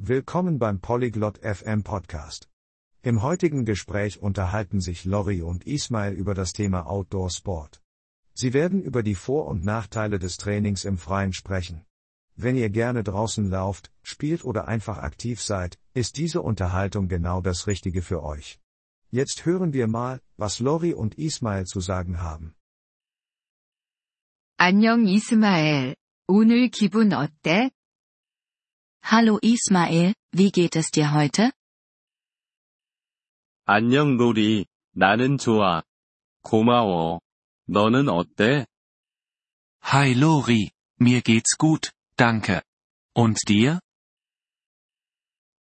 Willkommen beim Polyglot FM Podcast. Im heutigen Gespräch unterhalten sich Lori und Ismail über das Thema Outdoor Sport. Sie werden über die Vor- und Nachteile des Trainings im Freien sprechen. Wenn ihr gerne draußen lauft, spielt oder einfach aktiv seid, ist diese Unterhaltung genau das Richtige für euch. Jetzt hören wir mal, was Lori und Ismail zu sagen haben. 안녕 이스마엘. 오늘 기분 어때? Hallo Ismael, wie geht es dir heute? 안녕 로리, 나는 좋아. 고마워. 너는 어때? Hi Lori, mir geht's gut, danke. Und dir?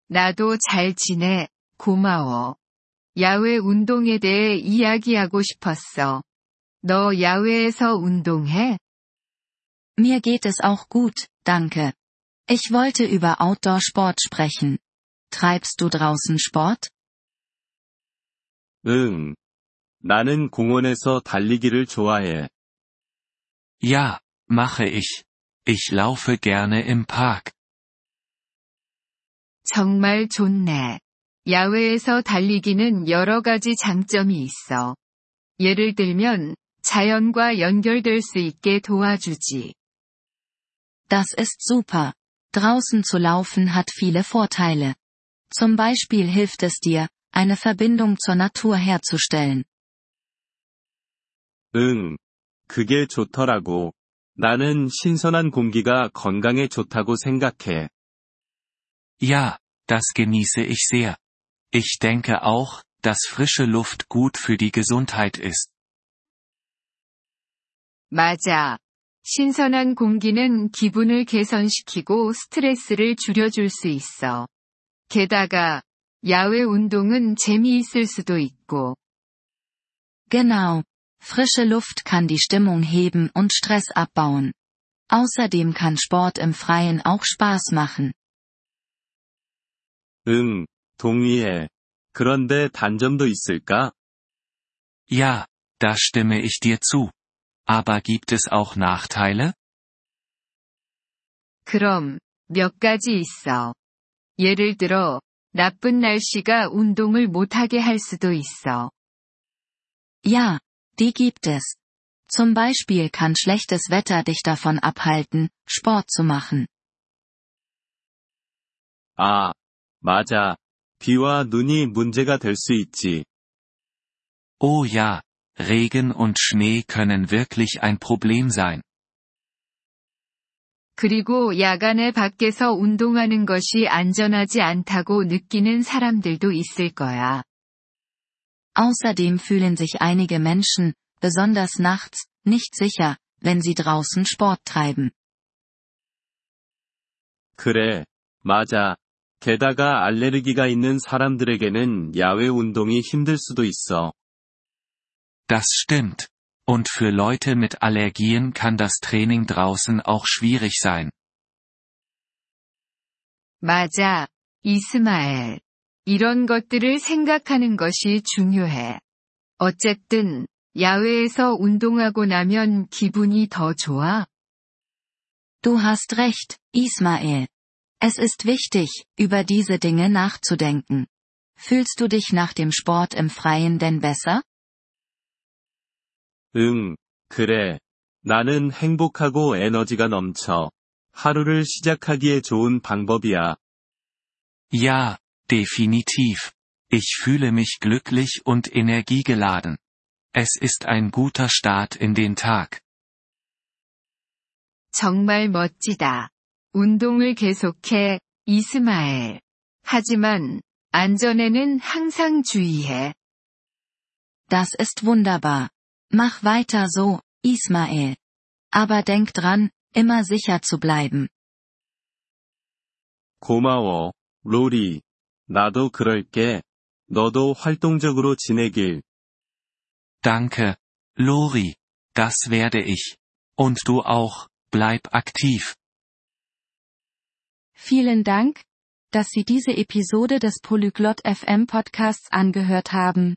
나도 잘 지내. 고마워. 야외 운동에 대해 이야기하고 싶었어. 너 야외에서 운동해? Mir geht es auch gut, danke. Ich wollte über Outdoor-Sport sprechen. Treibst du draußen Sport? 응. 나는 공원에서 달리기를 좋아해. Ja, mache ich. Ich laufe gerne im Park. 정말 좋네. 야외에서 달리기는 여러 가지 장점이 있어. 예를 들면, 자연과 연결될 수 있게 도와주지. Das ist super. Draußen zu laufen hat viele Vorteile. Zum Beispiel hilft es dir, eine Verbindung zur Natur herzustellen. 응. 그게 좋더라고. 나는 신선한 공기가 건강에 좋다고 생각해. Ja, das genieße ich sehr. Ich denke auch, dass frische Luft gut für die Gesundheit ist. 맞아. 신선한 공기는 기분을 개선시키고 스트레스를 줄여줄 수 있어. 게다가, 야외 운동은 재미있을 수도 있고. Genau. Frische Luft kann die Stimmung heben und Stress abbauen. Außerdem kann Sport im Freien auch Spaß machen. 응, 동의해. 그런데 단점도 있을까? Ja, da stimme ich dir zu. Aber gibt es auch Nachteile? 그럼, 몇 가지 있어. 예를 들어, 나쁜 날씨가 운동을 못하게 할 수도 있어. Ja, die gibt es. Zum Beispiel kann schlechtes Wetter dich davon abhalten, Sport zu machen. 아, 맞아. 비와 눈이 문제가 될 수 있지. Oh ja, Regen und Schnee können wirklich ein Problem sein. 그리고 야간에 밖에서 운동하는 것이 안전하지 않다고 느끼는 사람들도 있을 거야. Außerdem fühlen sich einige Menschen, besonders nachts, nicht sicher, wenn sie draußen Sport treiben. 그래, 맞아. 게다가 알레르기가 있는 사람들에게는 야외 운동이 힘들 수도 있어. Das stimmt. Und für Leute mit Allergien kann das Training draußen auch schwierig sein. 맞아, 이스마엘. 이런 것들을 생각하는 것이 중요해. 어쨌든, 야외에서 운동하고 나면 기분이 더 좋아. Du hast recht, Ismael. Es ist wichtig, über diese Dinge nachzudenken. Fühlst du dich nach dem Sport im Freien denn besser? 응, 그래. 나는 행복하고 에너지가 넘쳐. 하루를 시작하기에 좋은 방법이야. Ja, definitiv. Ich fühle mich glücklich und energiegeladen. Es ist ein guter Start in den Tag. 정말 멋지다. 운동을 계속해, 이스마엘. 하지만, 안전에는 항상 주의해. Das ist wunderbar. Mach weiter so, Ismael. Aber denk dran, immer sicher zu bleiben. 고마워, 로리. 나도 그럴게. 너도 활동적으로 지내길. Danke, Lori. Das werde ich. Und du auch, bleib aktiv. Vielen Dank, dass Sie diese Episode des Polyglot FM Podcasts angehört haben.